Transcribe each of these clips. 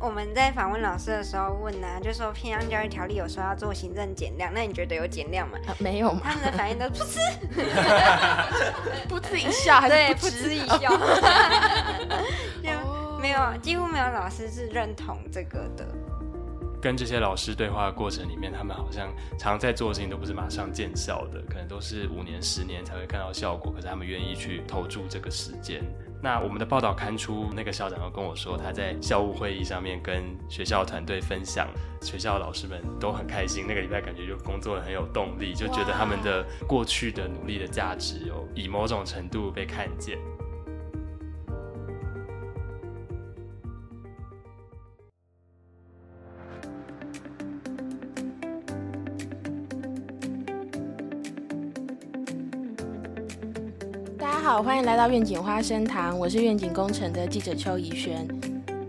我们在访问老师的时候问呢，就说偏向教育条例有说要做行政减量，那你觉得有减量吗？没有吗？他们的反应都噗嗤，噗嗤一笑，还是对，噗嗤一笑，就没有，几乎没有老师是认同这个的。跟这些老师对话的过程里面，他们好像常在做的事情都不是马上见效的，可能都是五年、十年才会看到效果。可是他们愿意去投注这个时间。那我们的报道刊出，那个校长又跟我说，他在校务会议上面跟学校团队分享，学校老师们都很开心。那个礼拜感觉就工作很有动力，就觉得他们的过去的努力的价值有以某种程度被看见。好，欢迎来到愿景花生堂，我是愿景工程的记者邱怡轩。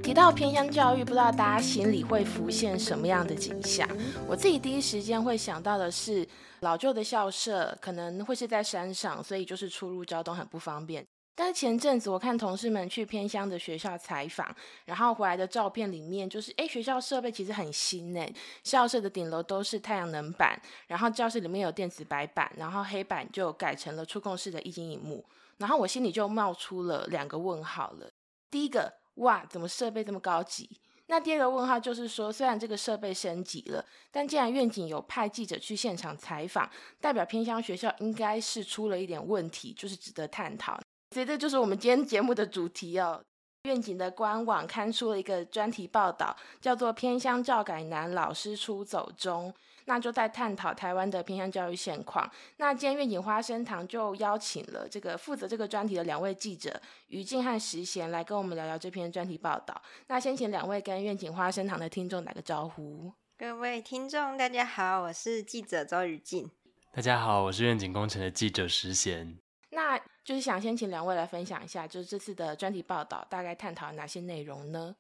提到偏乡教育，不知道大家心里会浮现什么样的景象？我自己第一时间会想到的是，老旧的校舍可能会是在山上，所以就是出入交通很不方便。但是前阵子我看同事们去偏乡的学校采访，然后回来的照片里面，就是哎，学校设备其实很新呢。校舍的顶楼都是太阳能板，然后教室里面有电子白板，然后黑板就改成了触控式的液晶荧幕。然后我心里就冒出了两个问号了。第一个，哇，怎么设备这么高级？那第二个问号就是说，虽然这个设备升级了，但既然愿景有派记者去现场采访，代表偏乡学校应该是出了一点问题，就是值得探讨。所以这就是我们今天节目的主题哦。愿景的官网刊出了一个专题报道，叫做《偏乡教改难，老师出走中》。那就在探讨台湾的偏乡教育现况。那今天愿景花生堂就邀请了这个负责这个专题的两位记者于静和石贤来跟我们聊聊这篇专题报道。那先请两位跟愿景花生堂的听众打个招呼。各位听众，大家好，我是记者周于静。大家好，我是愿景工程的记者石贤。那就是想先请两位来分享一下，就是这次的专题报道大概探讨哪些内容呢？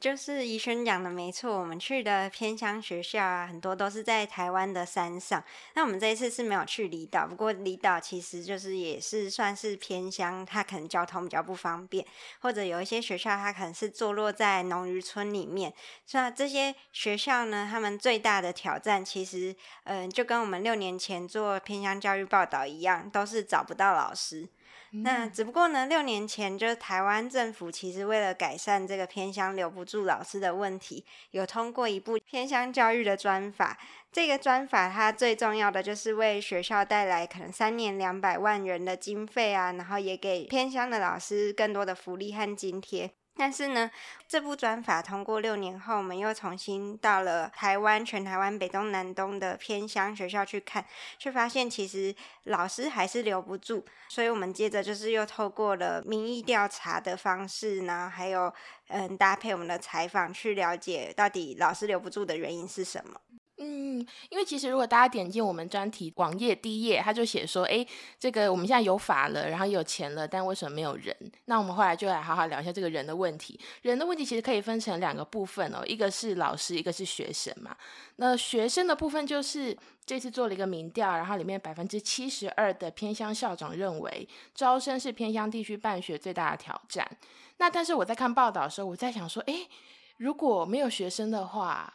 就是宜轩讲的没错，我们去的偏乡学校啊，很多都是在台湾的山上。那我们这一次是没有去离岛，不过离岛其实就是也是算是偏乡，它可能交通比较不方便，或者有一些学校它可能是坐落在农渔村里面。那这些学校呢，他们最大的挑战其实，嗯，就跟我们六年前做偏乡教育报道一样，都是找不到老师。那只不过呢，六年前就是台湾政府其实为了改善这个偏乡留不住老师的问题，有通过一部偏乡教育的专法。这个专法它最重要的就是为学校带来可能三年两百万人的经费啊，然后也给偏乡的老师更多的福利和津贴。但是呢，这部专法通过六年后，我们又重新到了台湾全台湾北东南东的偏乡学校去看，却发现其实老师还是留不住。所以我们接着就是又透过了民意调查的方式呢，还有嗯搭配我们的采访，去了解到底老师留不住的原因是什么。嗯，因为其实如果大家点进我们专题网页第一页，他就写说，哎，这个我们现在有法了，然后有钱了，但为什么没有人？那我们后来就来好好聊一下这个人的问题。人的问题其实可以分成两个部分哦，一个是老师，一个是学生嘛。那学生的部分就是这次做了一个民调，然后里面百分之七十二的偏乡校长认为招生是偏乡地区办学最大的挑战。那但是我在看报道的时候，我在想说，哎，如果没有学生的话。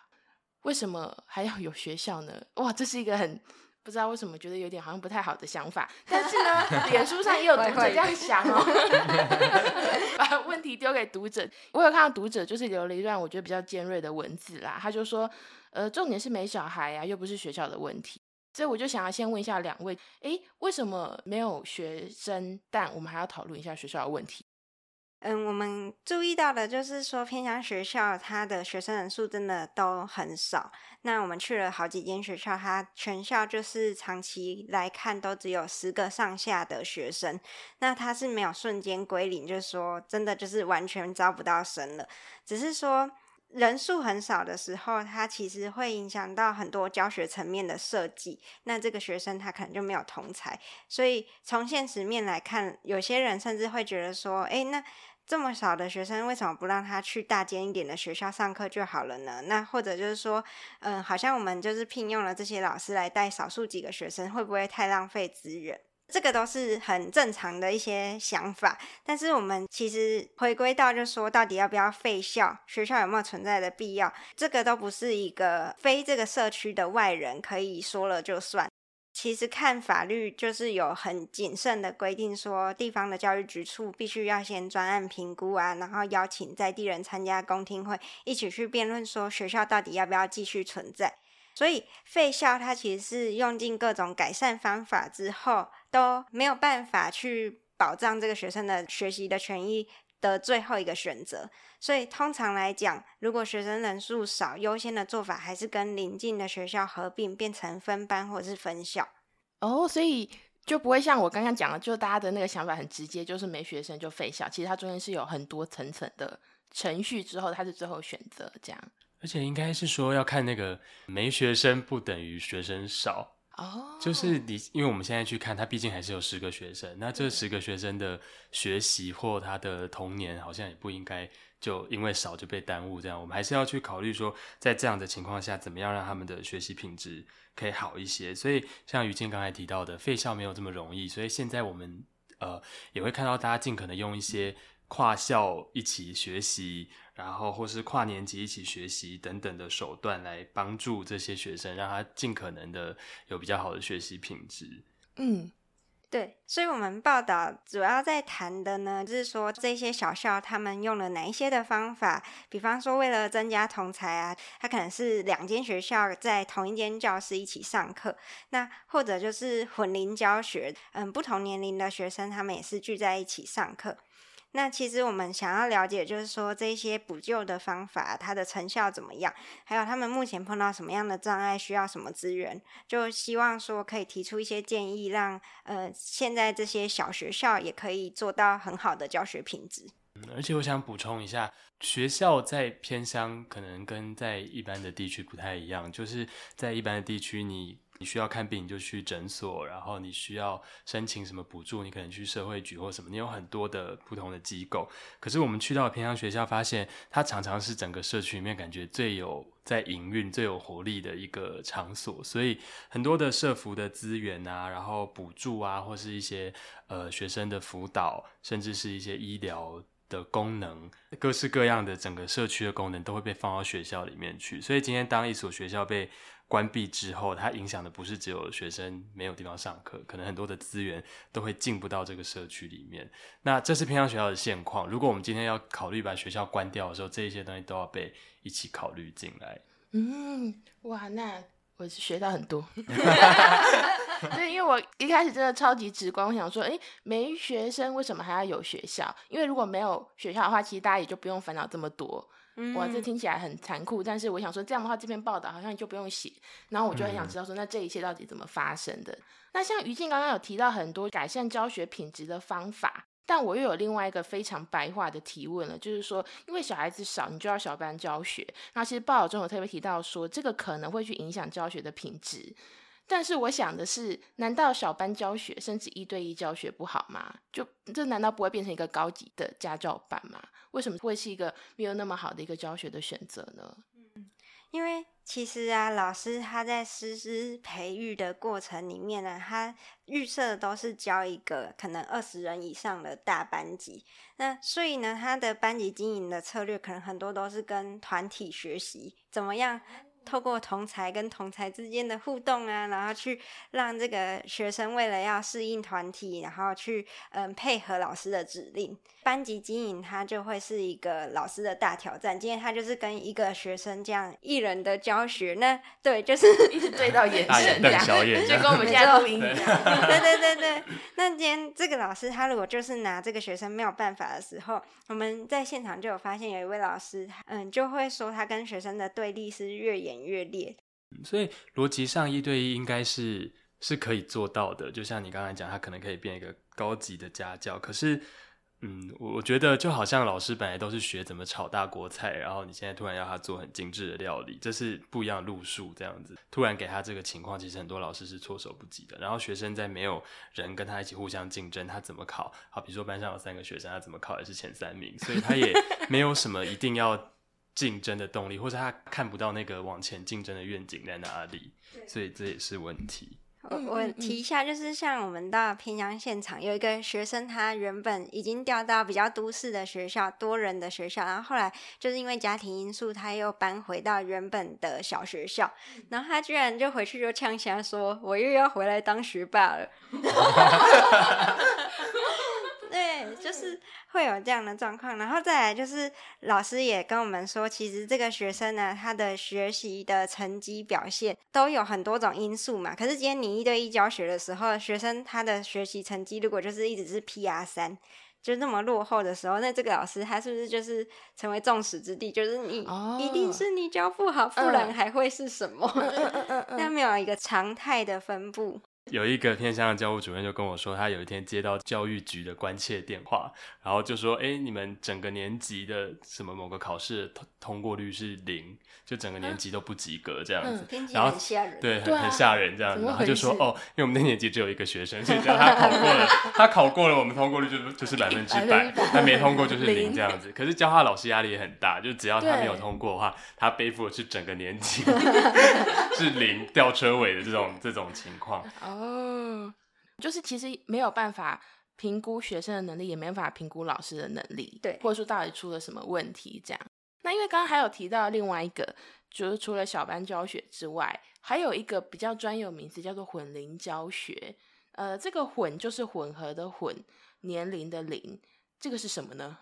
为什么还要有学校呢？哇，这是一个很不知道为什么觉得有点好像不太好的想法。但是呢，脸书上也有读者这样想哦，把问题丢给读者。我有看到读者就是留了一段我觉得比较尖锐的文字啦，他就说，呃，重点是没小孩呀，又不是学校的问题。所以我就想要先问一下两位，诶，为什么没有学生，但我们还要讨论一下学校的问题？嗯，我们注意到的就是说，偏乡学校它的学生人数真的都很少。那我们去了好几间学校，它全校就是长期来看都只有十个上下的学生。那它是没有瞬间归零，就是说真的就是完全招不到生了。只是说人数很少的时候，它其实会影响到很多教学层面的设计。那这个学生他可能就没有同才，所以从现实面来看，有些人甚至会觉得说，哎，那。这么少的学生，为什么不让他去大间一点的学校上课就好了呢？那或者就是说，嗯，好像我们就是聘用了这些老师来带少数几个学生，会不会太浪费资源？这个都是很正常的一些想法。但是我们其实回归到，就说到底要不要废校，学校有没有存在的必要，这个都不是一个非这个社区的外人可以说了就算。其实看法律就是有很谨慎的规定，说地方的教育局处必须要先专案评估啊，然后邀请在地人参加公听会，一起去辩论说学校到底要不要继续存在。所以废校它其实是用尽各种改善方法之后都没有办法去保障这个学生的学习的权益的最后一个选择。所以通常来讲，如果学生人数少，优先的做法还是跟邻近的学校合并，变成分班或者是分校。哦，所以就不会像我刚刚讲的，就大家的那个想法很直接，就是没学生就废校。其实它中间是有很多层层的程序，之后它是最后选择这样。而且应该是说要看那个没学生不等于学生少。哦，就是你，因为我们现在去看，他毕竟还是有十个学生，那这十个学生的学习或他的童年，好像也不应该就因为少就被耽误。这样，我们还是要去考虑说，在这样的情况下，怎么样让他们的学习品质可以好一些。所以，像于静刚才提到的，废校没有这么容易，所以现在我们呃也会看到大家尽可能用一些跨校一起学习。然后或是跨年级一起学习等等的手段来帮助这些学生，让他尽可能的有比较好的学习品质。嗯，对，所以我们报道主要在谈的呢，就是说这些小校他们用了哪一些的方法，比方说为了增加同才啊，他可能是两间学校在同一间教室一起上课，那或者就是混龄教学，嗯，不同年龄的学生他们也是聚在一起上课。那其实我们想要了解，就是说这些补救的方法，它的成效怎么样？还有他们目前碰到什么样的障碍，需要什么资源？就希望说可以提出一些建议，让呃现在这些小学校也可以做到很好的教学品质。而且我想补充一下，学校在偏乡可能跟在一般的地区不太一样，就是在一般的地区你。你需要看病，你就去诊所；然后你需要申请什么补助，你可能去社会局或什么。你有很多的不同的机构。可是我们去到偏乡学校，发现它常常是整个社区里面感觉最有在营运、最有活力的一个场所。所以很多的社服的资源啊，然后补助啊，或是一些呃学生的辅导，甚至是一些医疗的功能，各式各样的整个社区的功能都会被放到学校里面去。所以今天当一所学校被关闭之后，它影响的不是只有学生没有地方上课，可能很多的资源都会进不到这个社区里面。那这是偏向学校的现况。如果我们今天要考虑把学校关掉的时候，这一些东西都要被一起考虑进来。嗯，哇，那我是学到很多。对，因为我一开始真的超级直观，我想说，哎，没学生为什么还要有学校？因为如果没有学校的话，其实大家也就不用烦恼这么多。哇，这听起来很残酷，但是我想说，这样的话，这篇报道好像就不用写。然后我就很想知道说，那这一切到底怎么发生的？那像于静刚刚有提到很多改善教学品质的方法，但我又有另外一个非常白话的提问了，就是说，因为小孩子少，你就要小班教学。那其实报道中有特别提到说，这个可能会去影响教学的品质。但是我想的是，难道小班教学甚至一对一教学不好吗？就这难道不会变成一个高级的家教班吗？为什么会是一个没有那么好的一个教学的选择呢？嗯，因为其实啊，老师他在师资培育的过程里面呢，他预设的都是教一个可能二十人以上的大班级，那所以呢，他的班级经营的策略可能很多都是跟团体学习怎么样。透过同才跟同才之间的互动啊，然后去让这个学生为了要适应团体，然后去嗯配合老师的指令。班级经营它就会是一个老师的大挑战。今天他就是跟一个学生这样一人的教学，那对，就是一直对到眼神这样，就跟我们现在录音一样。对对对对。那今天这个老师他如果就是拿这个学生没有办法的时候，我们在现场就有发现有一位老师，嗯，就会说他跟学生的对立是越演。越烈，所以逻辑上一对一应该是是可以做到的。就像你刚才讲，他可能可以变一个高级的家教。可是，嗯，我觉得就好像老师本来都是学怎么炒大锅菜，然后你现在突然要他做很精致的料理，这是不一样的路数。这样子突然给他这个情况，其实很多老师是措手不及的。然后学生在没有人跟他一起互相竞争，他怎么考？好，比如说班上有三个学生，他怎么考也是前三名，所以他也没有什么一定要。竞争的动力，或者他看不到那个往前竞争的愿景在哪里，所以这也是问题。我我提一下，就是像我们到偏乡现场，有一个学生，他原本已经调到比较都市的学校，多人的学校，然后后来就是因为家庭因素，他又搬回到原本的小学校，然后他居然就回去就呛瞎说：“我又要回来当学霸了。”对，就是会有这样的状况，然后再来就是老师也跟我们说，其实这个学生呢，他的学习的成绩表现都有很多种因素嘛。可是今天你一对一教学的时候，学生他的学习成绩如果就是一直是 P R 三，就那么落后的时候，那这个老师他是不是就是成为众矢之的？就是你一定是你教不好，不然还会是什么？那没有一个常态的分布。有一个偏乡的教务主任就跟我说，他有一天接到教育局的关切电话，然后就说：“哎，你们整个年级的什么某个考试通通过率是零，就整个年级都不及格这样子。”然后对，很很吓人这样子。然后就说：“哦，因为我们那年级只有一个学生，所以只要他考过了，他考过了，我们通过率就就是百分之百；他没通过就是零这样子。可是教化老师压力也很大，就只要他没有通过的话，他背负的是整个年级 是零吊车尾的这种这种情况。”哦，就是其实没有办法评估学生的能力，也没办法评估老师的能力，对，或者说到底出了什么问题这样。那因为刚刚还有提到另外一个，就是除了小班教学之外，还有一个比较专有名词叫做混龄教学。呃，这个混就是混合的混，年龄的龄，这个是什么呢？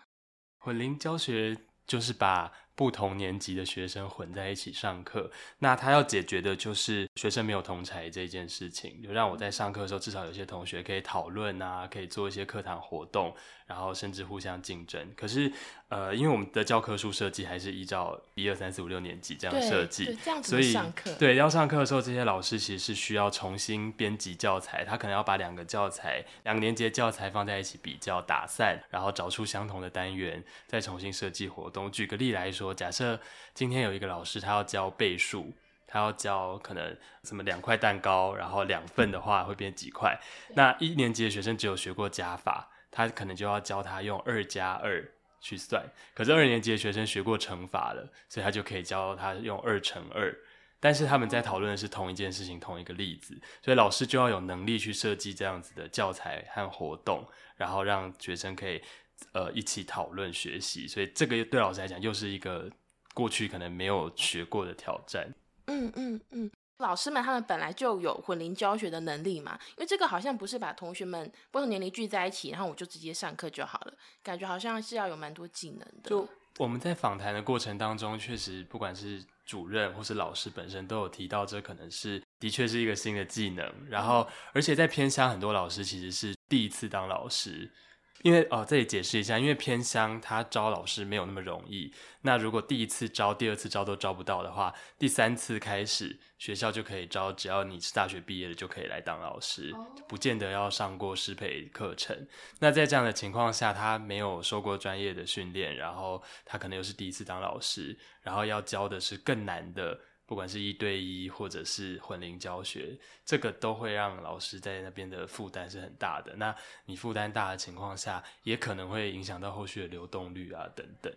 混龄教学就是把。不同年级的学生混在一起上课，那他要解决的就是学生没有同才这件事情，就让我在上课的时候，至少有些同学可以讨论啊，可以做一些课堂活动，然后甚至互相竞争。可是，呃，因为我们的教科书设计还是依照一二三四五六年级这样设计，所以对要上课的时候，这些老师其实是需要重新编辑教材，他可能要把两个教材、两个年级的教材放在一起比较打散，然后找出相同的单元，再重新设计活动。举个例来说。说假设今天有一个老师，他要教倍数，他要教可能什么两块蛋糕，然后两份的话会变几块。那一年级的学生只有学过加法，他可能就要教他用二加二去算。可是二年级的学生学过乘法了，所以他就可以教他用二乘二。但是他们在讨论的是同一件事情，同一个例子，所以老师就要有能力去设计这样子的教材和活动，然后让学生可以。呃，一起讨论学习，所以这个对老师来讲又是一个过去可能没有学过的挑战。嗯嗯嗯，老师们他们本来就有混龄教学的能力嘛，因为这个好像不是把同学们不同年龄聚在一起，然后我就直接上课就好了，感觉好像是要有蛮多技能的。就我们在访谈的过程当中，确实不管是主任或是老师本身都有提到，这可能是的确是一个新的技能。然后，而且在偏乡，很多老师其实是第一次当老师。因为哦，这里解释一下，因为偏乡他招老师没有那么容易。那如果第一次招、第二次招都招不到的话，第三次开始学校就可以招，只要你是大学毕业的就可以来当老师，不见得要上过师培课程。那在这样的情况下，他没有受过专业的训练，然后他可能又是第一次当老师，然后要教的是更难的。不管是一对一或者是混龄教学，这个都会让老师在那边的负担是很大的。那你负担大的情况下，也可能会影响到后续的流动率啊等等。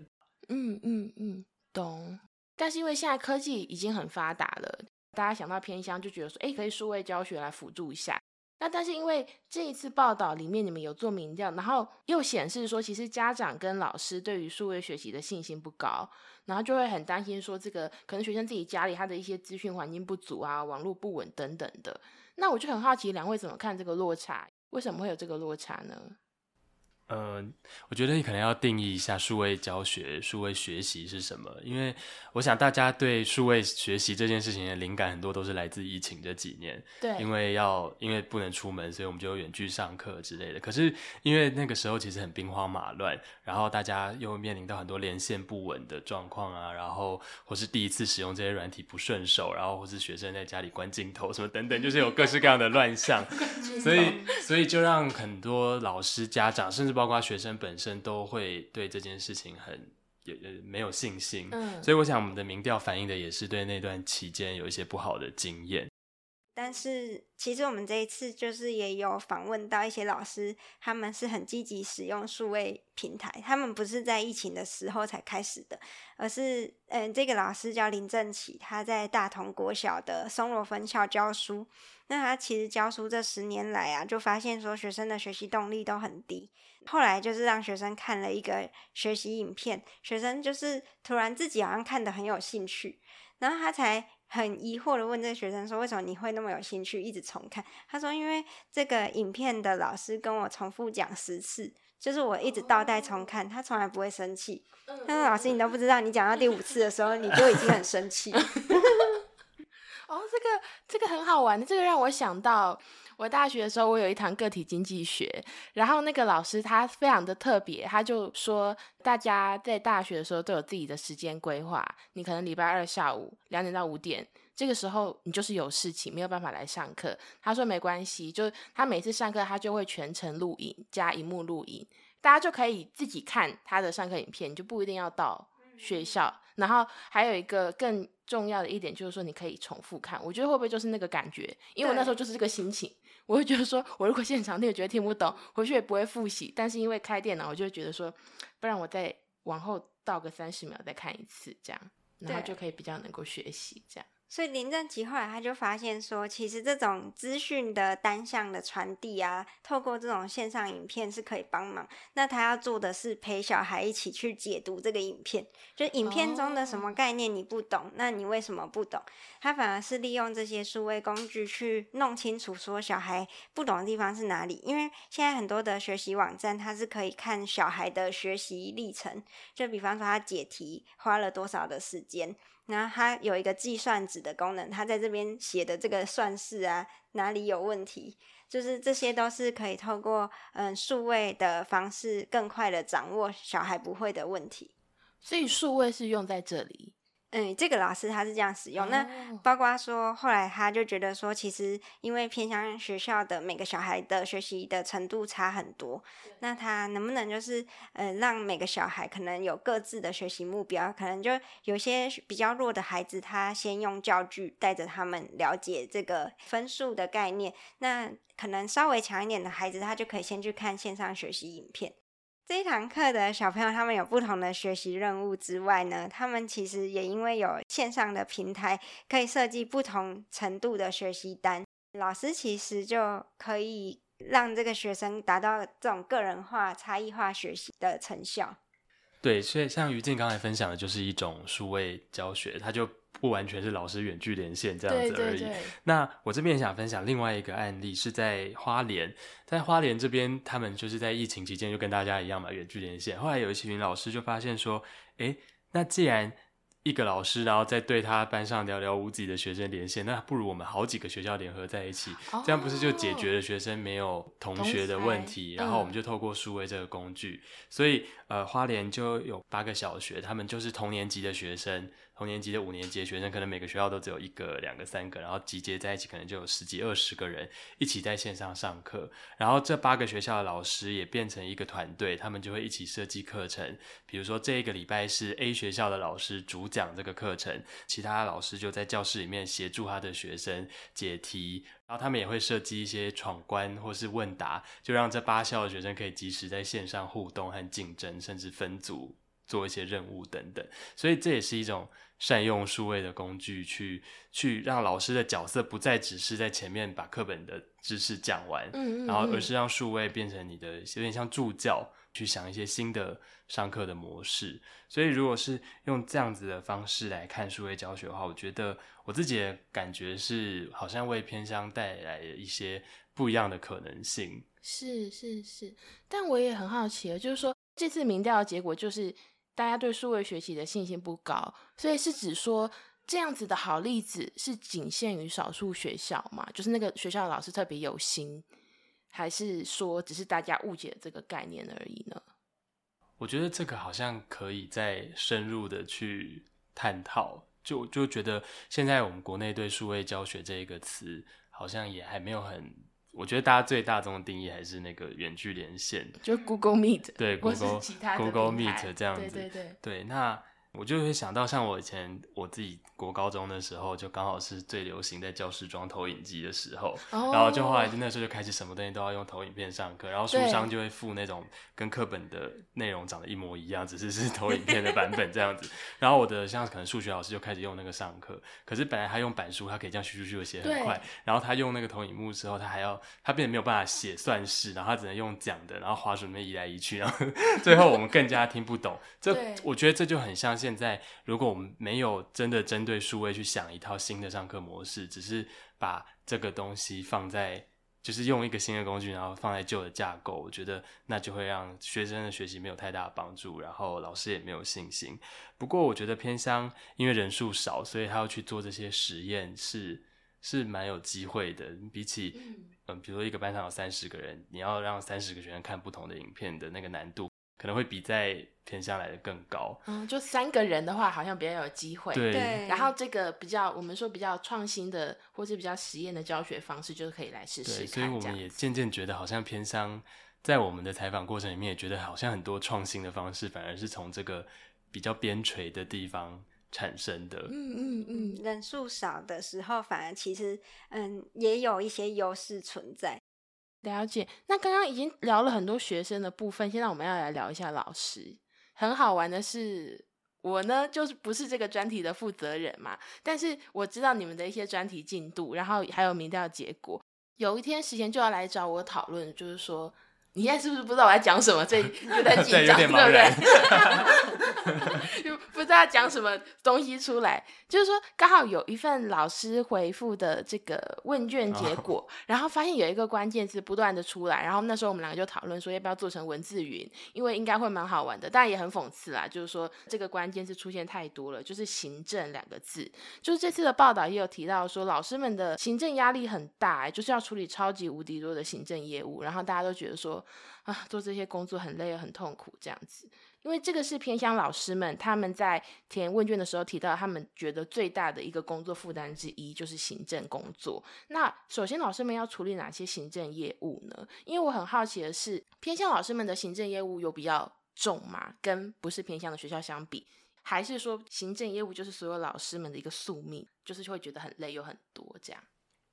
嗯嗯嗯，懂。但是因为现在科技已经很发达了，大家想到偏乡就觉得说，哎，可以数位教学来辅助一下。那但是因为这一次报道里面你们有做民调，然后又显示说，其实家长跟老师对于数位学习的信心不高，然后就会很担心说，这个可能学生自己家里他的一些资讯环境不足啊，网络不稳等等的。那我就很好奇，两位怎么看这个落差？为什么会有这个落差呢？呃，我觉得你可能要定义一下数位教学、数位学习是什么，因为我想大家对数位学习这件事情的灵感很多都是来自疫情这几年。对，因为要因为不能出门，所以我们就远距上课之类的。可是因为那个时候其实很兵荒马乱，然后大家又面临到很多连线不稳的状况啊，然后或是第一次使用这些软体不顺手，然后或是学生在家里关镜头什么等等，就是有各式各样的乱象，所以所以就让很多老师、家长甚至。包括学生本身都会对这件事情很也没有信心，嗯，所以我想我们的民调反映的也是对那段期间有一些不好的经验。但是其实我们这一次就是也有访问到一些老师，他们是很积极使用数位平台，他们不是在疫情的时候才开始的，而是嗯，这个老师叫林正奇，他在大同国小的松罗分校教书。那他其实教书这十年来啊，就发现说学生的学习动力都很低。后来就是让学生看了一个学习影片，学生就是突然自己好像看得很有兴趣，然后他才很疑惑的问这个学生说：“为什么你会那么有兴趣，一直重看？”他说：“因为这个影片的老师跟我重复讲十次，就是我一直倒带重看，他从来不会生气。他说：‘老师，你都不知道，你讲到第五次的时候，你就已经很生气。’”哦，这个这个很好玩的，这个让我想到我大学的时候，我有一堂个体经济学，然后那个老师他非常的特别，他就说大家在大学的时候都有自己的时间规划，你可能礼拜二下午两点到五点，这个时候你就是有事情没有办法来上课。他说没关系，就他每次上课他就会全程录影加荧幕录影，大家就可以自己看他的上课影片，就不一定要到学校。然后还有一个更重要的一点就是说，你可以重复看。我觉得会不会就是那个感觉？因为我那时候就是这个心情，我会觉得说，我如果现场听，觉得听不懂，回去也不会复习。但是因为开电脑，我就会觉得说，不然我再往后倒个三十秒再看一次，这样，然后就可以比较能够学习这样。所以林正奇后来他就发现说，其实这种资讯的单向的传递啊，透过这种线上影片是可以帮忙。那他要做的是陪小孩一起去解读这个影片，就影片中的什么概念你不懂，那你为什么不懂？他反而是利用这些数位工具去弄清楚说小孩不懂的地方是哪里。因为现在很多的学习网站，它是可以看小孩的学习历程，就比方说他解题花了多少的时间。那它有一个计算纸的功能，它在这边写的这个算式啊，哪里有问题？就是这些都是可以透过嗯数位的方式，更快的掌握小孩不会的问题。所以数位是用在这里。嗯，这个老师他是这样使用。那包括说，后来他就觉得说，其实因为偏向学校的每个小孩的学习的程度差很多，那他能不能就是呃，让每个小孩可能有各自的学习目标？可能就有些比较弱的孩子，他先用教具带着他们了解这个分数的概念。那可能稍微强一点的孩子，他就可以先去看线上学习影片。这一堂课的小朋友，他们有不同的学习任务之外呢，他们其实也因为有线上的平台，可以设计不同程度的学习单。老师其实就可以让这个学生达到这种个人化、差异化学习的成效。对，所以像于静刚才分享的，就是一种数位教学，它就。不完全是老师远距连线这样子而已。那我这边想分享另外一个案例，是在花莲，在花莲这边，他们就是在疫情期间就跟大家一样嘛，远距连线。后来有一群老师就发现说，哎，那既然一个老师，然后再对他班上寥寥无几的学生连线，那不如我们好几个学校联合在一起，这样不是就解决了学生没有同学的问题？然后我们就透过数位这个工具，所以呃，花莲就有八个小学，他们就是同年级的学生。同年级的五年级的学生，可能每个学校都只有一个、两个、三个，然后集结在一起，可能就有十几、二十个人一起在线上上课。然后这八个学校的老师也变成一个团队，他们就会一起设计课程。比如说这一个礼拜是 A 学校的老师主讲这个课程，其他老师就在教室里面协助他的学生解题。然后他们也会设计一些闯关或是问答，就让这八校的学生可以及时在线上互动和竞争，甚至分组做一些任务等等。所以这也是一种。善用数位的工具去去让老师的角色不再只是在前面把课本的知识讲完，嗯嗯，然后而是让数位变成你的有点像助教，去想一些新的上课的模式。所以如果是用这样子的方式来看数位教学的话，我觉得我自己的感觉是好像为偏乡带来一些不一样的可能性。是是是，但我也很好奇，就是说这次民调的结果就是。大家对数位学习的信心不高，所以是指说这样子的好例子是仅限于少数学校嘛？就是那个学校的老师特别有心，还是说只是大家误解这个概念而已呢？我觉得这个好像可以再深入的去探讨。就就觉得现在我们国内对数位教学这一个词，好像也还没有很。我觉得大家最大众的定义还是那个远距连线，就 Google Meet，对 Google Google Meet 这样子，对对对。对，那我就会想到，像我以前我自己国高中的时候，就刚好是最流行在教室装投影机的时候，哦然后就后来就那时候就开始什么东西都要用投影片上课，然后书对商就会附那种跟课本的内容长得一模一样，只是是投影片的版本这样子。然后我的像可能数学老师就开始用那个上课，可是本来他用板书，他可以这样咻咻咻的写很快，然后他用那个投影幕之后，他还要他变得没有办法写算式，然后他只能用讲的，然后滑鼠里面移来移去，然后 最后我们更加听不懂。这我觉得这就很像现在，如果我们没有真的针对数位去想一套新的上课模式，只是把这个东西放在，就是用一个新的工具，然后放在旧的架构，我觉得那就会让学生的学习没有太大的帮助，然后老师也没有信心。不过我觉得偏乡因为人数少，所以他要去做这些实验是是蛮有机会的。比起嗯、比如说一个班上有三十个人，你要让三十个学生看不同的影片的那个难度，可能会比在偏乡来的更高。嗯，就三个人的话，好像比较有机会。对对，然后这个比较，我们说比较创新的，或是比较实验的教学方式，就是可以来试试对，看。所以我们也渐渐觉得，好像偏乡在我们的采访过程里面，也觉得好像很多创新的方式，反而是从这个比较边陲的地方产生的。嗯嗯嗯，人数少的时候，反而其实嗯也有一些优势存在。了解。那刚刚已经聊了很多学生的部分，现在我们要来聊一下老师。很好玩的是，我呢就是不是这个专题的负责人嘛，但是我知道你们的一些专题进度，然后还有民调结果。有一天时间就要来找我讨论，就是说。你现在是不是不知道我在讲什么？这 有点紧张，对不。对？就不知道讲什么东西出来。就是说，刚好有一份老师回复的这个问卷结果，然后发现有一个关键字不断的出来，然后那时候我们两个就讨论说要不要做成文字云，因为应该会蛮好玩的，但也很讽刺啦，就是说这个关键字出现太多了，就是行政两个字。就是这次的报道也有提到说，老师们的行政压力很大、欸，就是要处理超级无敌多的行政业务，然后大家都觉得说啊，做这些工作很累很痛苦这样子。因为这个是偏向老师们他们在填问卷的时候提到，他们觉得最大的一个工作负担之一就是行政工作。那首先，老师们要处理哪些行政业务呢？因为我很好奇的是，偏向老师们的行政业务有比较重吗？跟不是偏向的学校相比，还是说行政业务就是所有老师们的一个宿命，就是会觉得很累又很多这样？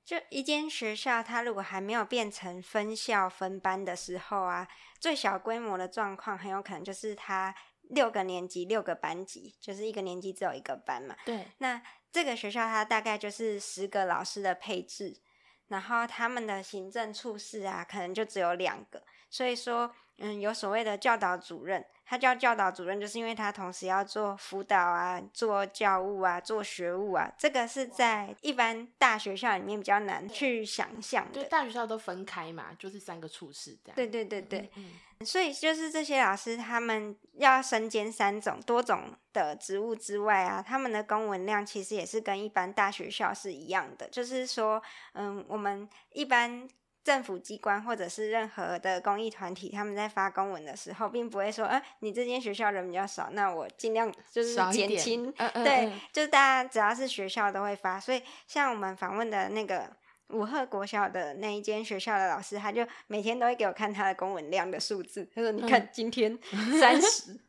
就一间学校，它如果还没有变成分校分班的时候啊，最小规模的状况很有可能就是它六个年级六个班级，就是一个年级只有一个班嘛。对，那这个学校它大概就是十个老师的配置，然后他们的行政处室啊，可能就只有两个。所以说，嗯，有所谓的教导主任，他叫教导主任，就是因为他同时要做辅导啊、做教务啊、做学务啊，这个是在一般大学校里面比较难去想象对，的。大学校都分开嘛，就是三个处室这样。对对对对，嗯，所以就是这些老师他们要身兼三种多种的职务之外啊，他们的公文量其实也是跟一般大学校是一样的，就是说，嗯，我们一般。政府机关或者是任何的公益团体，他们在发公文的时候，并不会说，哎、你这间学校人比较少，那我尽量就是减轻。嗯嗯对嗯，就是大家只要是学校都会发，所以像我们访问的那个武鹤国小的那一间学校的老师，他就每天都会给我看他的公文量的数字。他说：“你看今天三十。”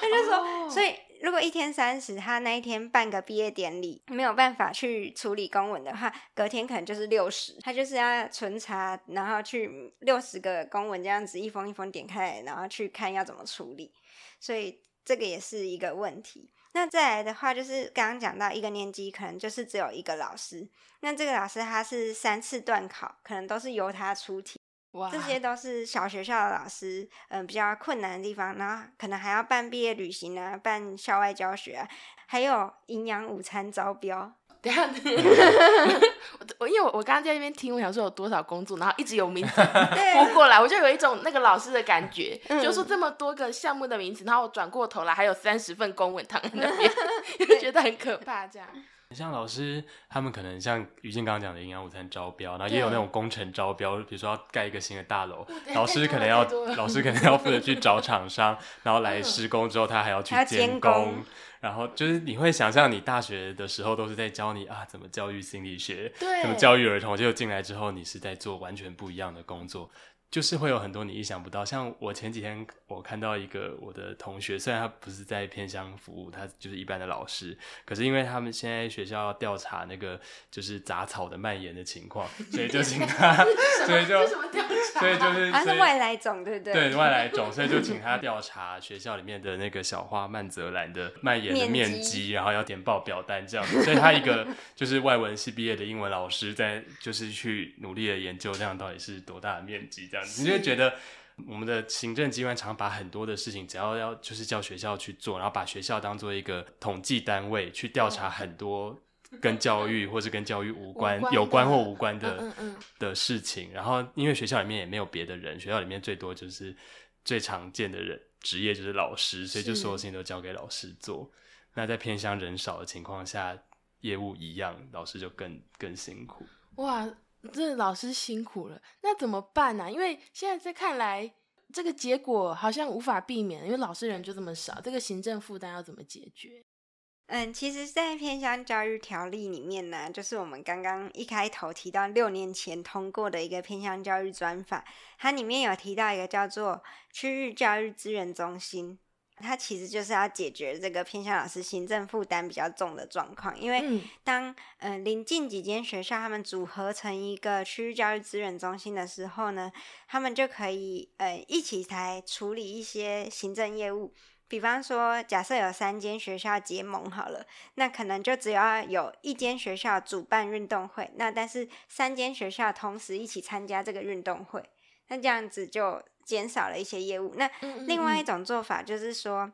他就说，所以如果一天三十，他那一天办个毕业典礼，没有办法去处理公文的话，隔天可能就是六十。他就是要存查，然后去六十个公文这样子一封一封点开来，然后去看要怎么处理。所以这个也是一个问题。那再来的话，就是刚刚讲到一个年级可能就是只有一个老师，那这个老师他是三次段考，可能都是由他出题，哇，这些都是小学校的老师嗯、比较困难的地方，然后可能还要办毕业旅行啊，办校外教学啊，还有营养午餐招标。等一下，我我因为我我刚刚在那边听，我想说有多少工作，然后一直有名字 拨过来，我就有一种那个老师的感觉，嗯就说这么多个项目的名字，然后我转过头来还有三十份公文躺在那边，就觉得很可怕。这样，像老师，他们可能像于静刚刚讲的营养午餐招标，然后也有那对种工程招标，比如说要盖一个新的大楼，老师可能 要老师可能要负责去找厂商，然后来施工之后，他还要去监工工。然后就是你会想象，你大学的时候都是在教你啊怎么教育心理学，怎么教育儿童，结果进来之后，你是在做完全不一样的工作。就是会有很多你意想不到，像我前几天我看到一个我的同学，虽然他不是在偏乡服务，他就是一般的老师，可是因为他们现在学校要调查那个就是杂草的蔓延的情况，所以就请他，所以就所以就是他是外来种，对不对？对外来种，所以就请他 调查学校里面的那个小花曼泽兰的蔓延的面积，然后要填报表单这样子，所以他一个就是外文系毕业的英文老师，在就是去努力的研究这样到底是多大的面积这样。你就会觉得我们的行政机关常把很多的事情，只要要就是叫学校去做，然后把学校当做一个统计单位去调查很多跟教育或是跟教育无关、有关或无关的的事情。然后因为学校里面也没有别的人，学校里面最多就是最常见的人职业就是老师，所以就所有事情都交给老师做。那在偏乡人少的情况下，业务一样，老师就更更辛苦。哇！这老师辛苦了，那怎么办呢？因为现在在看来，这个结果好像无法避免，因为老师人就这么少，这个行政负担要怎么解决？嗯，其实，在偏向教育条例里面呢，就是我们刚刚一开头提到六年前通过的一个偏向教育专法，它里面有提到一个叫做区域教育资源中心。它其实就是要解决这个偏向老师行政负担比较重的状况，因为当嗯临近几间学校他们组合成一个区域教育资源中心的时候呢，他们就可以呃一起来处理一些行政业务。比方说，假设有三间学校结盟好了，那可能就只要有一间学校主办运动会，那但是三间学校同时一起参加这个运动会，那这样子就。减少了一些业务。那另外一种做法就是说，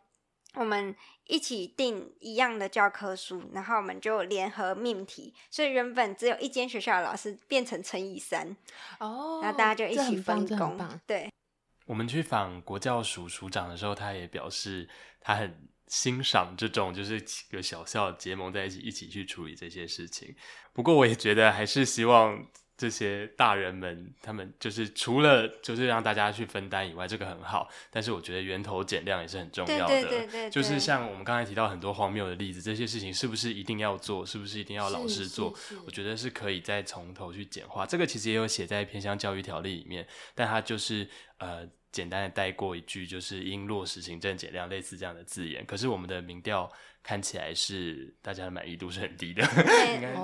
我们一起订一样的教科书，然后我们就联合命题，所以原本只有一间学校的老师变成乘以三哦，然后大家就一起分工。对，我们去访国教署署长的时候，他也表示他很欣赏这种就是几个小校结盟在一起，一起去处理这些事情。不过，我也觉得还是希望。这些大人们，他们就是除了就是让大家去分担以外，这个很好。但是我觉得源头减量也是很重要的。对对对就是像我们刚才提到很多荒谬的例子，这些事情是不是一定要做？是不是一定要老师做？我觉得是可以再从头去简化。这个其实也有写在偏向教育条例里面，但它就是呃简单的带过一句，就是应落实行政减量类似这样的字眼。可是我们的民调。看起来是大家的满意度是很低的，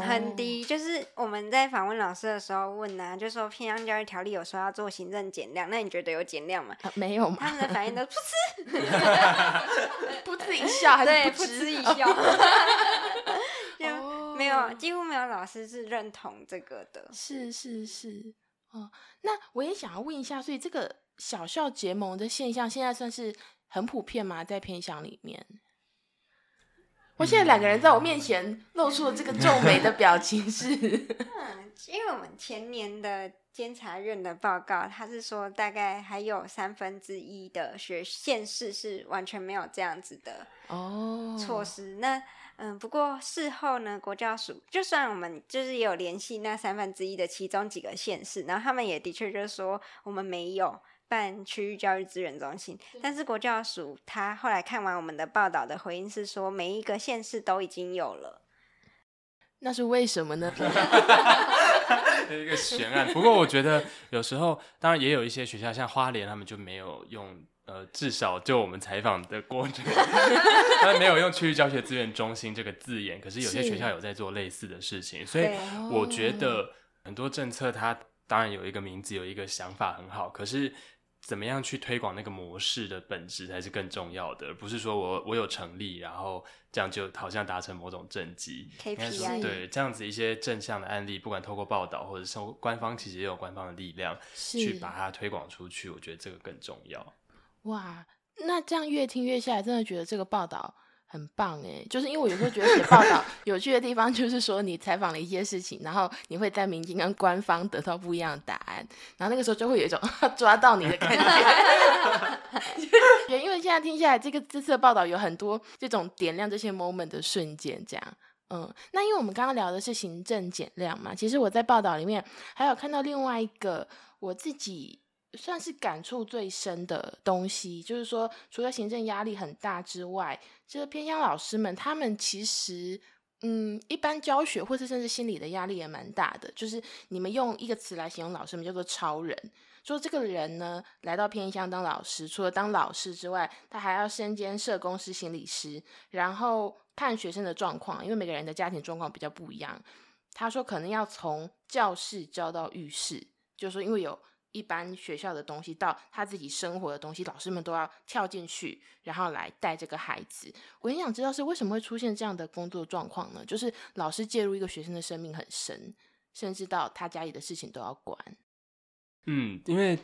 很低。就是我们在访问老师的时候问啊，就说偏向教育条例有说要做行政减量，那你觉得有减量吗？没有吗，他们的反应都噗嗤，噗嗤一笑，还是噗嗤一笑？就没有，几乎没有老师是认同这个的。是是是，哦，那我也想要问一下，所以这个小校结盟的现象，现在算是很普遍吗？在偏乡里面？我现在两个人在我面前露出了这个皱眉的 表情，是，嗯，因为我们前年的监察院的报告，他是说大概还有三分之一的学县市是完全没有这样子的哦措施。那嗯，不过事后呢，国教署就算我们就是也有联系那三分之一的其中几个县市，然后他们也的确就是说我们没有。办区域教育资源中心，但是国教署他后来看完我们的报道的回应是说，每一个县市都已经有了，那是为什么呢？一个悬案。不过我觉得有时候，当然也有一些学校，像花莲，他们就没有用，呃，至少就我们采访的过程，他没有用区域教学资源中心这个字眼。可是有些学校有在做类似的事情，所以我觉得很多政策它当然有一个名字，有一个想法很好，可是。怎么样去推广那个模式的本质才是更重要的，不是说我我有成立，然后这样就好像达成某种政绩。KPI 对这样子一些正向的案例，不管透过报道或者是官方，其实也有官方的力量去把它推广出去。我觉得这个更重要。哇，那这样越听越下来，真的觉得这个报道。很棒哎，就是因为我有时候觉得写报道 有趣的地方，就是说你采访了一些事情，然后你会在民间跟官方得到不一样的答案，然后那个时候就会有一种 抓到你的感觉。因为现在听下来，这个这次的报道有很多这种点亮这些 moment 的瞬间，这样，嗯，那因为我们刚刚聊的是行政减量嘛，其实我在报道里面还有看到另外一个我自己。算是感触最深的东西，就是说，除了行政压力很大之外，这个偏乡老师们，他们其实，嗯，一般教学或是甚至心理的压力也蛮大的。就是你们用一个词来形容老师们，叫做超人。说这个人呢来到偏乡当老师，除了当老师之外，他还要身兼社工师、心理师，然后看学生的状况，因为每个人的家庭状况比较不一样。他说可能要从教室教到浴室，就是说因为有。一般学校的东西到他自己生活的东西，老师们都要跳进去，然后来带这个孩子。我很想知道是为什么会出现这样的工作状况呢？就是老师介入一个学生的生命很深，甚至到他家里的事情都要管。嗯，因为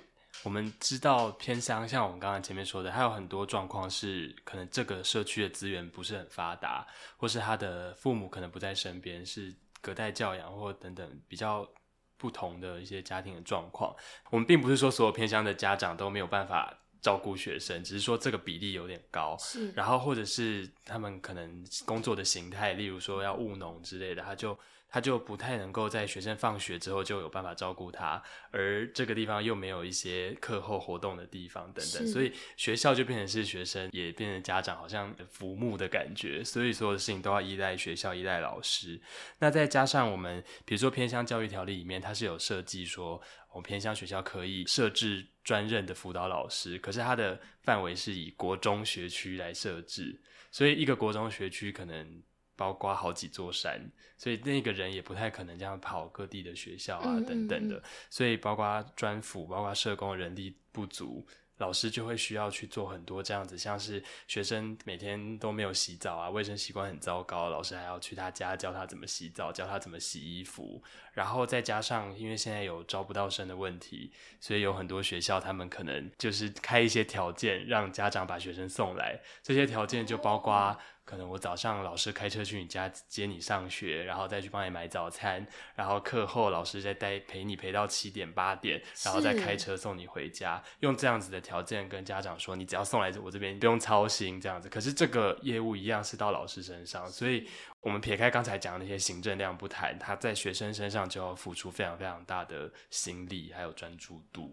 我们知道偏乡，像我们刚刚前面说的，还有很多状况是可能这个社区的资源不是很发达，或是他的父母可能不在身边，是隔代教养或等等比较。不同的一些家庭的状况，我们并不是说所有偏乡的家长都没有办法照顾学生，只是说这个比例有点高。是，然后或者是他们可能工作的形态，例如说要务农之类的，他就。他就不太能够在学生放学之后就有办法照顾他，而这个地方又没有一些课后活动的地方等等，所以学校就变成是学生也变成家长好像浮木的感觉，所以所有的事情都要依赖学校、依赖老师。那再加上我们比如说偏乡教育条例里面，它是有设计说，我们偏乡学校可以设置专任的辅导老师，可是它的范围是以国中学区来设置，所以一个国中学区可能。包括好几座山，所以那个人也不太可能这样跑各地的学校啊，等等的。所以包括专辅，包括社工人力不足。老师就会需要去做很多这样子，像是学生每天都没有洗澡啊，卫生习惯很糟糕，老师还要去他家教他怎么洗澡，教他怎么洗衣服，然后再加上因为现在有招不到生的问题，所以有很多学校他们可能就是开一些条件让家长把学生送来，这些条件就包括可能我早上老师开车去你家接你上学，然后再去帮你买早餐，然后课后老师再带陪你陪到七点八点，然后再开车送你回家，用这样子的。条件跟家长说，你只要送来我这边，不用操心这样子。可是这个业务一样是到老师身上，所以我们撇开刚才讲的那些行政量不谈，他在学生身上就要付出非常非常大的心力还有专注度。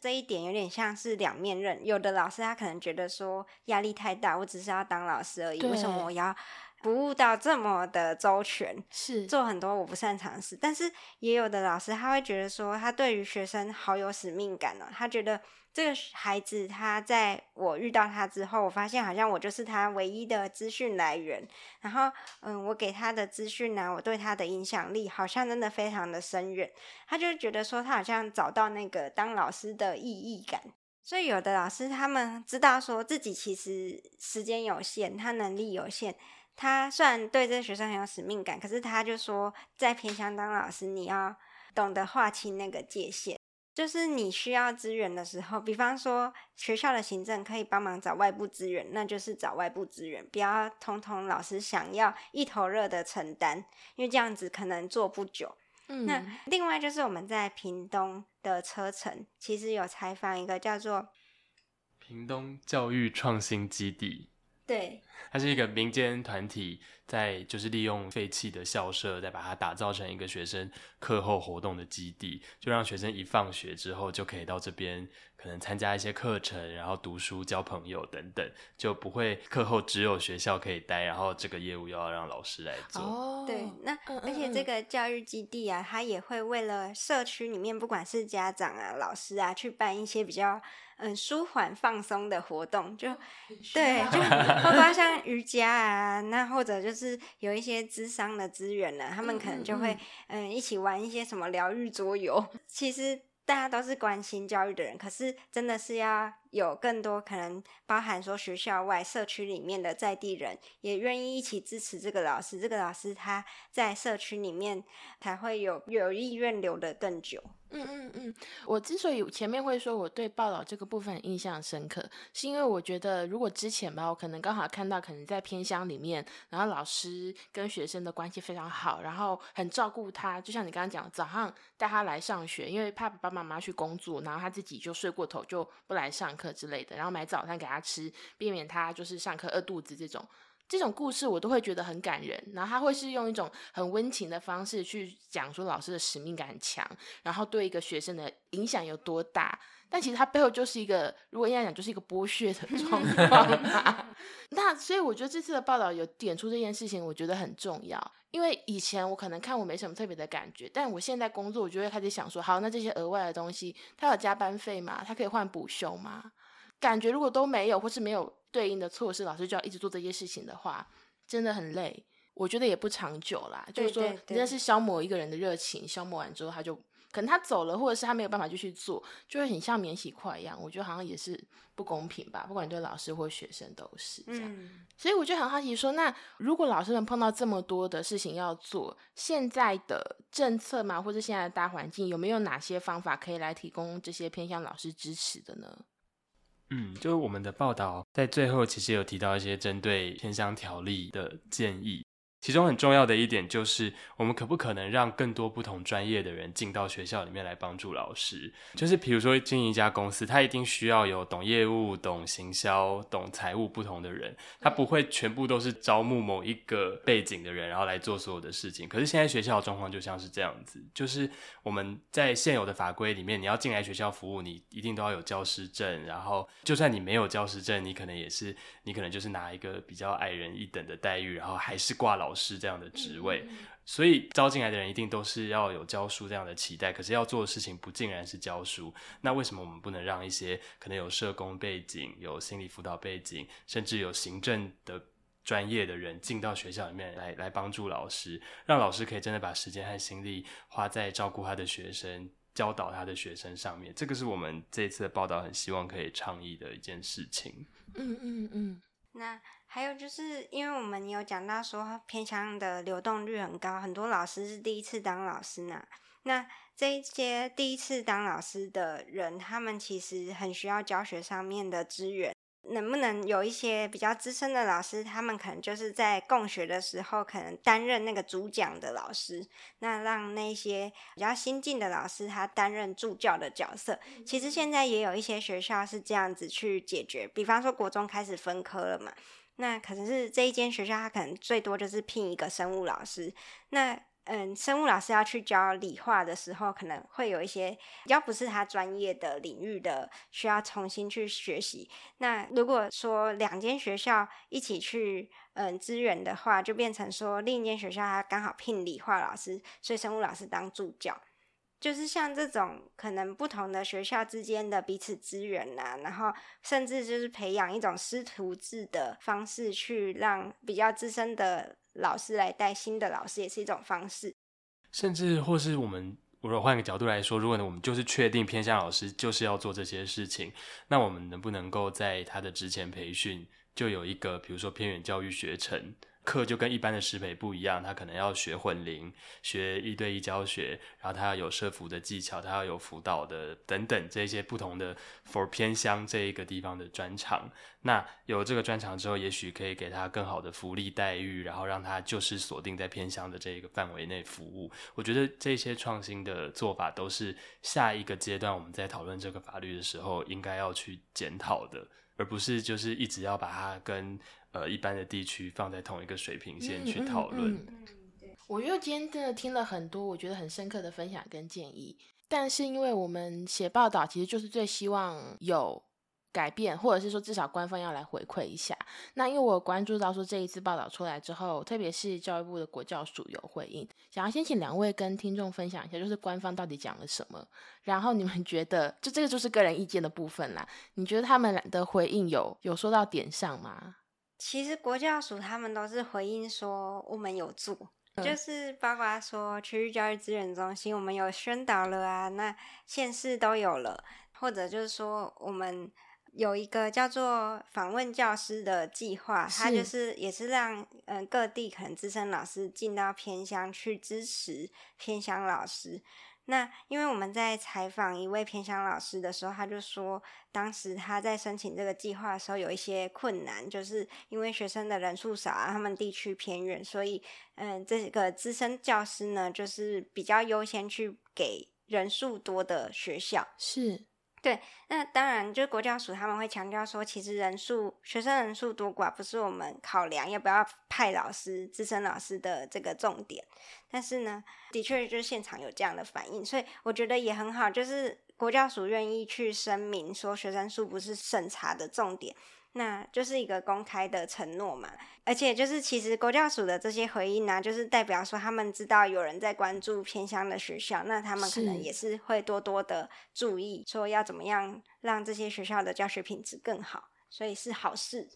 这一点有点像是两面刃，有的老师他可能觉得说压力太大，我只是要当老师而已，为什么我要？服务到这么的周全，是做很多我不擅长的事，但是也有的老师他会觉得说，他对于学生好有使命感哦。他觉得这个孩子他在我遇到他之后，我发现好像我就是他唯一的资讯来源。然后，嗯，我给他的资讯呢，我对他的影响力好像真的非常的深远。他就觉得说，他好像找到那个当老师的意义感。所以有的老师他们知道说自己其实时间有限，他能力有限。他虽然对这个学生很有使命感，可是他就说，在偏乡当老师，你要懂得划清那个界限。就是你需要资源的时候，比方说学校的行政可以帮忙找外部资源，那就是找外部资源，不要通通老师想要一头热的承担，因为这样子可能做不久。嗯，那另外就是我们在屏东的车程，其实有采访一个叫做屏东教育创新基地。对，它是一个民间团体，在就是利用废弃的校舍，再把它打造成一个学生课后活动的基地，就让学生一放学之后就可以到这边，可能参加一些课程，然后读书、交朋友等等，就不会课后只有学校可以待，然后这个业务又要让老师来做。哦，对，那而且这个教育基地啊，它也会为了社区里面不管是家长啊、老师啊，去办一些比较。嗯，舒缓放松的活动，就 对，就 包括像瑜伽啊，那或者就是有一些智商的资源呢，他们可能就会嗯一起玩一些什么疗愈桌游。其实大家都是关心教育的人，可是真的是要有更多可能包含说学校外、社区里面的在地人也愿意一起支持这个老师，这个老师他在社区里面才会有有意愿留得更久。嗯嗯嗯，我之所以前面会说我对报道这个部分印象深刻，是因为我觉得如果之前吧，我可能刚好看到可能在偏乡里面，然后老师跟学生的关系非常好，然后很照顾他，就像你刚刚讲，早上带他来上学，因为怕爸爸妈妈去工作，然后他自己就睡过头就不来上课之类的，然后买早餐给他吃，避免他就是上课饿肚子这种。这种故事我都会觉得很感人，然后他会是用一种很温情的方式去讲说老师的使命感很强，然后对一个学生的影响有多大。但其实他背后就是一个，如果应该讲就是一个剥削的状况 那所以我觉得这次的报道有点出这件事情，我觉得很重要。因为以前我可能看我没什么特别的感觉，但我现在工作，我就会开始想说，好，那这些额外的东西，他有加班费吗？他可以换补休吗？感觉如果都没有，或是没有。对应的措施，老师就要一直做这些事情的话，真的很累。我觉得也不长久啦。就是说，真的是消磨一个人的热情，消磨完之后，他就可能他走了，或者是他没有办法继续做，就会很像免洗筷一样。我觉得好像也是不公平吧，不管对老师或学生都是这样。所以我就很好奇，说那如果老师们碰到这么多的事情要做，现在的政策嘛，或者现在的大环境，有没有哪些方法可以来提供这些偏向老师支持的呢？嗯，就是我们的报道在最后其实有提到一些针对偏乡条例的建议。其中很重要的一点就是，我们可不可能让更多不同专业的人进到学校里面来帮助老师？就是比如说经营一家公司，他一定需要有懂业务、懂行销、懂财务不同的人，他不会全部都是招募某一个背景的人，然后来做所有的事情。可是现在学校的状况就像是这样子，就是我们在现有的法规里面，你要进来学校服务，你一定都要有教师证，然后就算你没有教师证，你可能也是，你可能就是拿一个比较矮人一等的待遇，然后还是挂老。老师这样的职位，所以招进来的人一定都是要有教书这样的期待。可是要做的事情不竟然是教书，那为什么我们不能让一些可能有社工背景、有心理辅导背景，甚至有行政的专业的人进到学校里面来，来帮助老师，让老师可以真的把时间和心力花在照顾他的学生、教导他的学生上面？这个是我们这一次的报道很希望可以倡议的一件事情。嗯嗯嗯，那。还有就是，因为我们有讲到说偏向的流动率很高，很多老师是第一次当老师呢。那这一些第一次当老师的人，他们其实很需要教学上面的资源。能不能有一些比较资深的老师，他们可能就是在共学的时候，可能担任那个主讲的老师，那让那些比较新进的老师他担任助教的角色。其实现在也有一些学校是这样子去解决，比方说国中开始分科了嘛。那可能是这一间学校，他可能最多就是聘一个生物老师。那嗯，生物老师要去教理化的时候，可能会有一些比较不是他专业的领域的，需要重新去学习。那如果说两间学校一起去嗯支援的话，就变成说另一间学校他刚好聘理化老师，所以生物老师当助教。就是像这种可能不同的学校之间的彼此支援呐，然后甚至就是培养一种师徒制的方式，去让比较资深的老师来带新的老师，也是一种方式。甚至或是我们，如果换个角度来说，如果我们就是确定偏向老师就是要做这些事情，那我们能不能够在他的之前培训就有一个，比如说偏远教育学程？课就跟一般的师培不一样，他可能要学混龄，学一对一教学，然后他要有设服的技巧，他要有辅导的等等这些不同的 for 偏乡这一个地方的专长。那有这个专长之后，也许可以给他更好的福利待遇，然后让他就是锁定在偏乡的这一个范围内服务。我觉得这些创新的做法都是下一个阶段我们在讨论这个法律的时候应该要去检讨的，而不是就是一直要把它跟。呃，一般的地区放在同一个水平线去讨论。我觉得今天真的听了很多，我觉得很深刻的分享跟建议。但是因为我们写报道，其实就是最希望有。改变，或者是说至少官方要来回馈一下。那因为我关注到说这一次报道出来之后，特别是教育部的国教署有回应，想要先请两位跟听众分享一下，就是官方到底讲了什么。然后你们觉得，就这个就是个人意见的部分啦。你觉得他们的回应有有说到点上吗？其实国教署他们都是回应说我们有做，就是包括说区域教育资源中心我们有宣导了啊，那县市都有了，或者就是说我们。有一个叫做访问教师的计划，它就是也是让嗯各地可能资深老师进到偏乡去支持偏乡老师。那因为我们在采访一位偏乡老师的时候，他就说，当时他在申请这个计划的时候有一些困难，就是因为学生的人数少啊，他们地区偏远，所以嗯这个资深教师呢，就是比较优先去给人数多的学校。是。对，那当然，就是国教署他们会强调说，其实人数学生人数多寡不是我们考量要不要派老师、资深老师的这个重点。但是呢，的确就是现场有这样的反应，所以我觉得也很好，就是国教署愿意去声明说，学生数不是审查的重点。那就是一个公开的承诺嘛，而且就是其实国教署的这些回应呢，就是代表说他们知道有人在关注偏乡的学校，那他们可能也是会多多的注意，说要怎么样让这些学校的教学品质更好，所以是好事。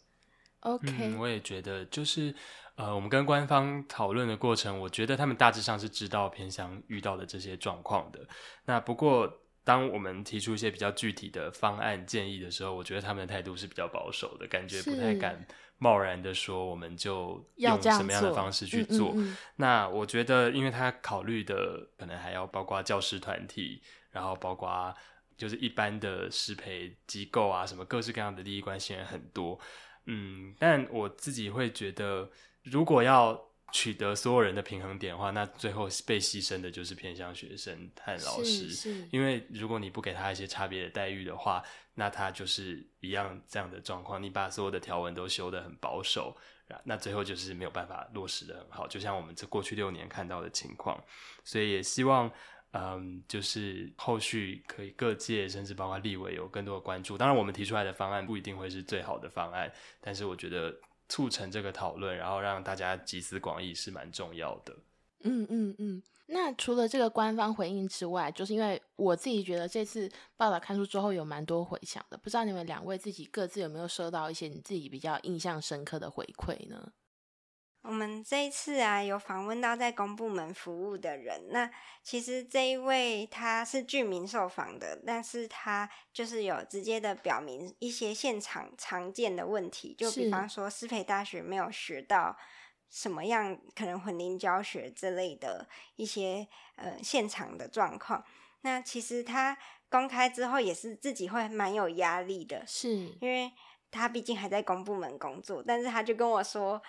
OK，我也觉得就是呃，我们跟官方讨论的过程，我觉得他们大致上是知道偏乡遇到的这些状况的。那不过。当我们提出一些比较具体的方案建议的时候，我觉得他们的态度是比较保守的，感觉不太敢贸然的说我们就用什么样的方式去做。那我觉得，因为他考虑的可能还要包括教师团体，然后包括就是一般的适配机构啊，什么各式各样的利益关系人很多。嗯，但我自己会觉得，如果要取得所有人的平衡点的话，那最后被牺牲的就是偏向学生和老师。因为如果你不给他一些差别的待遇的话，那他就是一样这样的状况。你把所有的条文都修得很保守，那最后就是没有办法落实的很好。就像我们这过去六年看到的情况，所以也希望，嗯，就是后续可以各界甚至包括立委有更多的关注。当然，我们提出来的方案不一定会是最好的方案，但是我觉得。促成这个讨论，然后让大家集思广益是蛮重要的。嗯嗯嗯。那除了这个官方回应之外，就是因为我自己觉得这次报道刊出之后有蛮多回响的，不知道你们两位自己各自有没有收到一些你自己比较印象深刻的回馈呢？我们这一次啊，有访问到在公部门服务的人。那其实这一位他是居民受访的，但是他就是有直接的表明一些现场常见的问题，就比方说师培大学没有学到什么样可能混龄教学之类的一些呃现场的状况。那其实他公开之后也是自己会蛮有压力的，是因为他毕竟还在公部门工作，但是他就跟我说。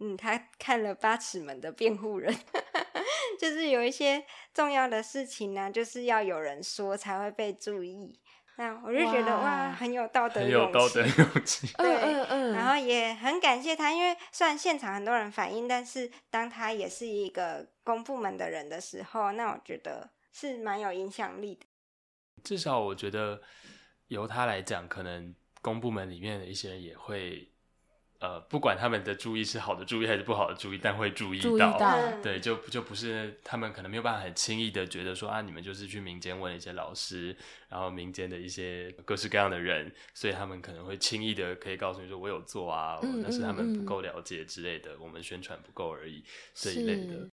嗯，他看了八尺门的辩护人，就是有一些重要的事情呢，就是要有人说才会被注意。那我就觉得哇，很有道德，很有道德勇气。对，嗯嗯。然后也很感谢他，因为虽然现场很多人反映，但是当他也是一个公部门的人的时候，那我觉得是蛮有影响力的。至少我觉得由他来讲，可能公部门里面的一些人也会。呃，不管他们的注意是好的注意还是不好的注意，但会注意到，对，就就不是他们可能没有办法很轻易的觉得说啊，你们就是去民间问一些老师，然后民间的一些各式各样的人，所以他们可能会轻易的可以告诉你说我有做啊，但是他们不够了解之类的，我们宣传不够而已这一类的。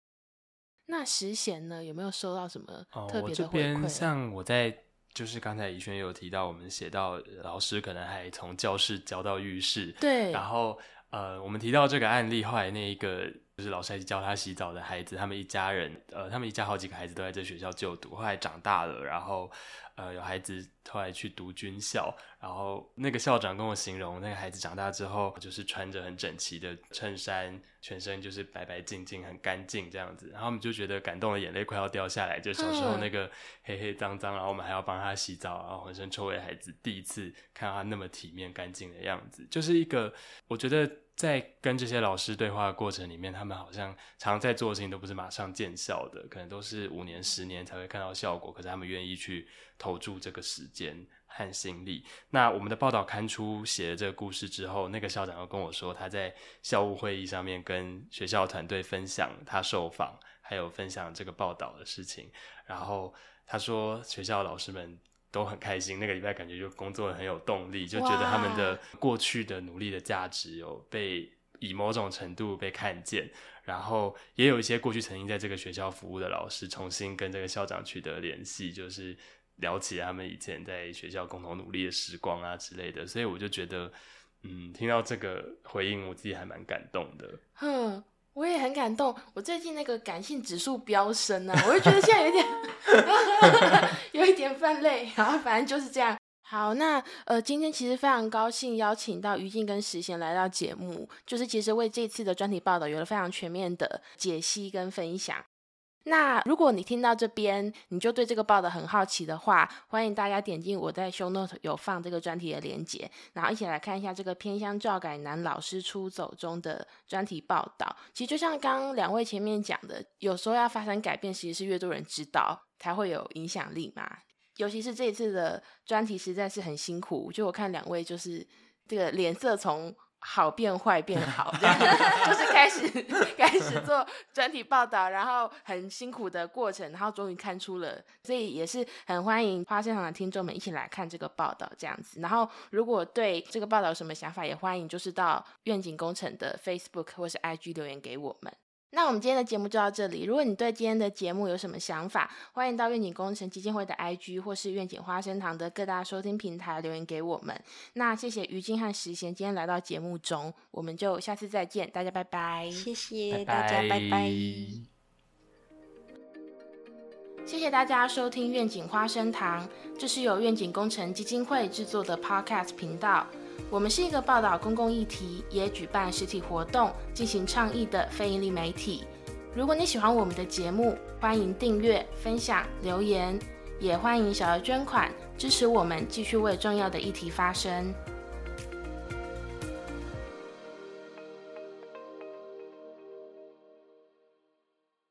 那实贤呢，有没有收到什么特别的回馈？像我在。就是刚才怡轩有提到，我们写到老师可能还从教室教到浴室，对。然后呃，我们提到这个案例，后来那一个就是老师还教他洗澡的孩子，他们一家人，呃，他们一家好几个孩子都在这学校就读，后来长大了，然后。呃，有孩子后来去读军校，然后那个校长跟我形容，那个孩子长大之后就是穿着很整齐的衬衫，全身就是白白净净、很干净这样子，然后我们就觉得感动的眼泪快要掉下来。就小时候那个黑黑脏脏，然后我们还要帮他洗澡，然后浑身臭味，孩子第一次看到他那么体面干净的样子，就是一个我觉得。在跟这些老师对话的过程里面，他们好像常在做的事情都不是马上见效的，可能都是五年、十年才会看到效果。可是他们愿意去投注这个时间和心力。那我们的报道刊出写了这个故事之后，那个校长又跟我说，他在校务会议上面跟学校团队分享他受访，还有分享这个报道的事情。然后他说，学校老师们。都很开心，那个礼拜感觉就工作很有动力，就觉得他们的过去的努力的价值有被以某种程度被看见，然后也有一些过去曾经在这个学校服务的老师重新跟这个校长取得联系，就是聊起他们以前在学校共同努力的时光啊之类的，所以我就觉得，嗯，听到这个回应，我自己还蛮感动的。我也很感动，我最近那个感性指数飙升啊，我就觉得现在有点 有一点泛泪，然后反正就是这样。好，那呃，今天其实非常高兴邀请到于静跟石贤来到节目，就是其实为这次的专题报道有了非常全面的解析跟分享。那如果你听到这边，你就对这个报道很好奇的话，欢迎大家点进我在 show note 有放这个专题的连接，然后一起来看一下这个偏乡教改男老师出走中的专题报道。其实就像刚刚两位前面讲的，有时候要发生改变，其实是越多人知道才会有影响力嘛。尤其是这一次的专题实在是很辛苦，就我看两位就是这个脸色从。好变坏变好，就是开始开始做专题报道，然后很辛苦的过程，然后终于看出了，所以也是很欢迎花现场的听众们一起来看这个报道，这样子。然后如果对这个报道有什么想法，也欢迎就是到愿景工程的 Facebook 或是 IG 留言给我们。那我们今天的节目就到这里。如果你对今天的节目有什么想法，欢迎到愿景工程基金会的 IG 或是愿景花生堂的各大收听平台留言给我们。那谢谢于静和石贤今天来到节目中，我们就下次再见，大家拜拜。谢谢大家，拜拜。谢谢大家收听愿景花生堂，这是由愿景工程基金会制作的 Podcast 频道。我们是一个报道公共议题，也举办实体活动进行倡议的非营利媒体。如果你喜欢我们的节目，欢迎订阅、分享、留言，也欢迎小额捐款支持我们，继续为重要的议题发声。